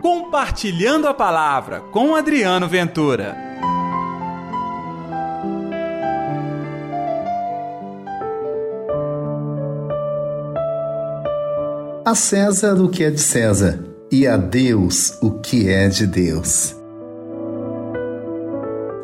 Compartilhando a Palavra com Adriano Ventura. A César o que é de César e a Deus o que é de Deus.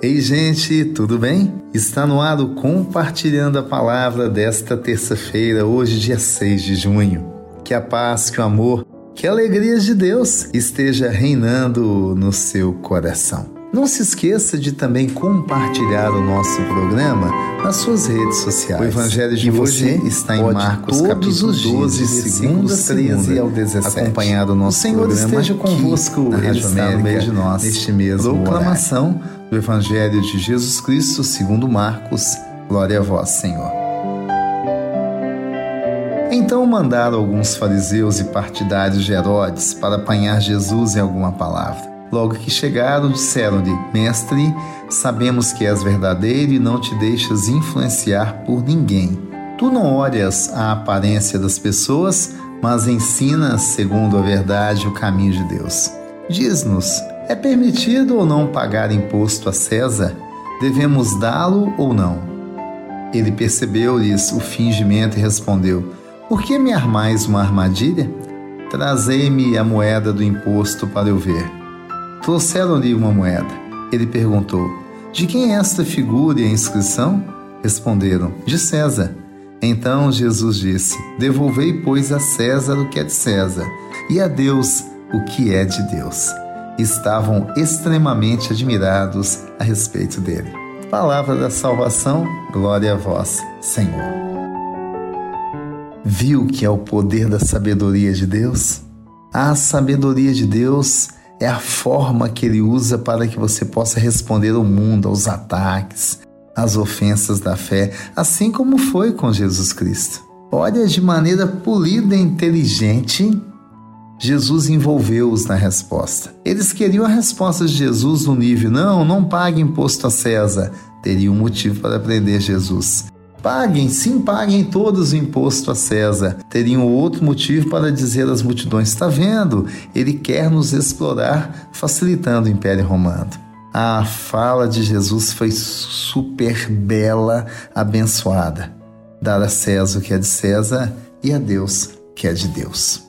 Ei, gente, tudo bem? Está no ar o Compartilhando a Palavra desta terça-feira, hoje, dia 6 de junho. Que a paz, que o amor, que a alegria de Deus esteja reinando no seu coração. Não se esqueça de também compartilhar o nosso programa nas suas redes sociais. O Evangelho de você está em Marcos capítulo 12, segundos 13 ao 17. Acompanhado o nosso o Senhor programa esteja convosco, na Rádio América, no meio de nós, neste mesmo Proclamação horário. do Evangelho de Jesus Cristo segundo Marcos. Glória a vós, Senhor. Então mandaram alguns fariseus e partidários de Herodes para apanhar Jesus em alguma palavra. Logo que chegaram, disseram-lhe: Mestre, sabemos que és verdadeiro e não te deixas influenciar por ninguém. Tu não olhas a aparência das pessoas, mas ensinas, segundo a verdade, o caminho de Deus. Diz-nos: é permitido ou não pagar imposto a César? Devemos dá-lo ou não? Ele percebeu-lhes o fingimento e respondeu: Por que me armais uma armadilha? Trazei-me a moeda do imposto para eu ver. Trouxeram-lhe uma moeda. Ele perguntou: De quem é esta figura e a inscrição? Responderam: De César. Então Jesus disse: Devolvei, pois, a César o que é de César, e a Deus o que é de Deus. Estavam extremamente admirados a respeito dele. Palavra da salvação, glória a vós, Senhor. Viu que é o poder da sabedoria de Deus? A sabedoria de Deus é a forma que ele usa para que você possa responder ao mundo, aos ataques, às ofensas da fé, assim como foi com Jesus Cristo. Olha, de maneira polida e inteligente, Jesus envolveu-os na resposta. Eles queriam a resposta de Jesus no nível: não, não pague imposto a César. Teriam um motivo para prender Jesus. Paguem, sim, paguem todos o imposto a César. Teriam outro motivo para dizer às multidões: está vendo? Ele quer nos explorar, facilitando o Império Romano. A fala de Jesus foi super bela, abençoada. Dar a César o que é de César e a Deus o que é de Deus.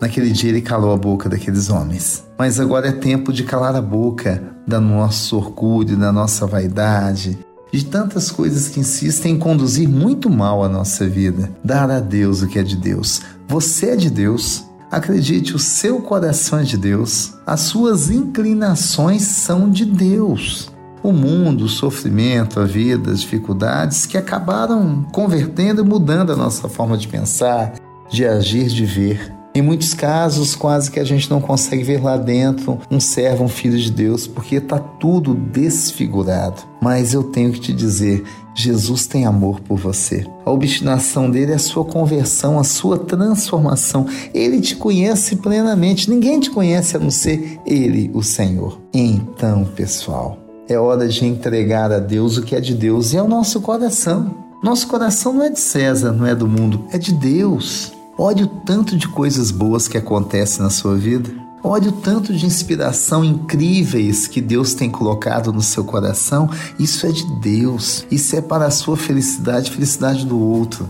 Naquele dia ele calou a boca daqueles homens. Mas agora é tempo de calar a boca da nosso orgulho, da nossa vaidade, de tantas coisas que insistem em conduzir muito mal a nossa vida. Dar a Deus o que é de Deus. Você é de Deus. Acredite, o seu coração é de Deus. As suas inclinações são de Deus. O mundo, o sofrimento, a vida, as dificuldades que acabaram convertendo e mudando a nossa forma de pensar, de agir, de ver. Em muitos casos, quase que a gente não consegue ver lá dentro um servo, um filho de Deus, porque está tudo desfigurado. Mas eu tenho que te dizer, Jesus tem amor por você. A obstinação dele é a sua conversão, a sua transformação. Ele te conhece plenamente. Ninguém te conhece a não ser ele, o Senhor. Então, pessoal, é hora de entregar a Deus o que é de Deus e é o nosso coração. Nosso coração não é de César, não é do mundo, é de Deus. Olhe o tanto de coisas boas que acontecem na sua vida. Olhe o tanto de inspiração incríveis que Deus tem colocado no seu coração. Isso é de Deus. Isso é para a sua felicidade, felicidade do outro.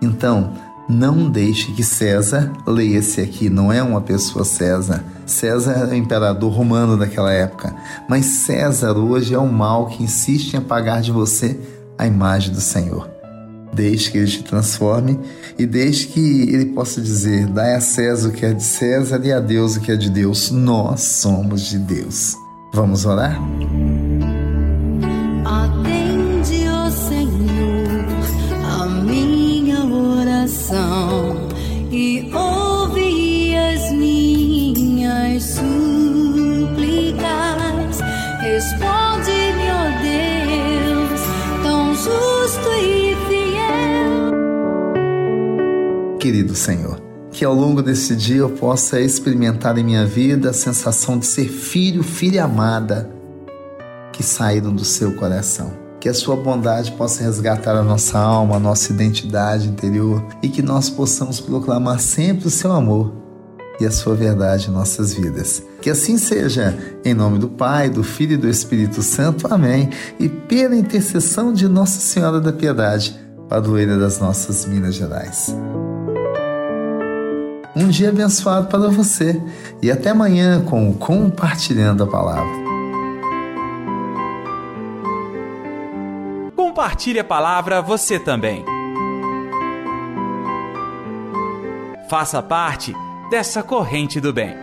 Então, não deixe que César, leia-se aqui, não é uma pessoa César. César era o imperador romano daquela época. Mas César hoje é o mal que insiste em apagar de você a imagem do Senhor. Deixe que ele te transforme e deixe que ele possa dizer: dai a César o que é de César e a Deus o que é de Deus. Nós somos de Deus. Vamos orar? Querido Senhor. Que ao longo desse dia eu possa experimentar em minha vida a sensação de ser filho, filha amada, que saíram do seu coração. Que a sua bondade possa resgatar a nossa alma, a nossa identidade interior e que nós possamos proclamar sempre o seu amor e a sua verdade em nossas vidas. Que assim seja, em nome do Pai, do Filho e do Espírito Santo. Amém. E pela intercessão de Nossa Senhora da Piedade, padroeira das nossas Minas Gerais. Um dia abençoado para você e até amanhã com o Compartilhando a Palavra. Compartilhe a palavra você também. Faça parte dessa corrente do bem.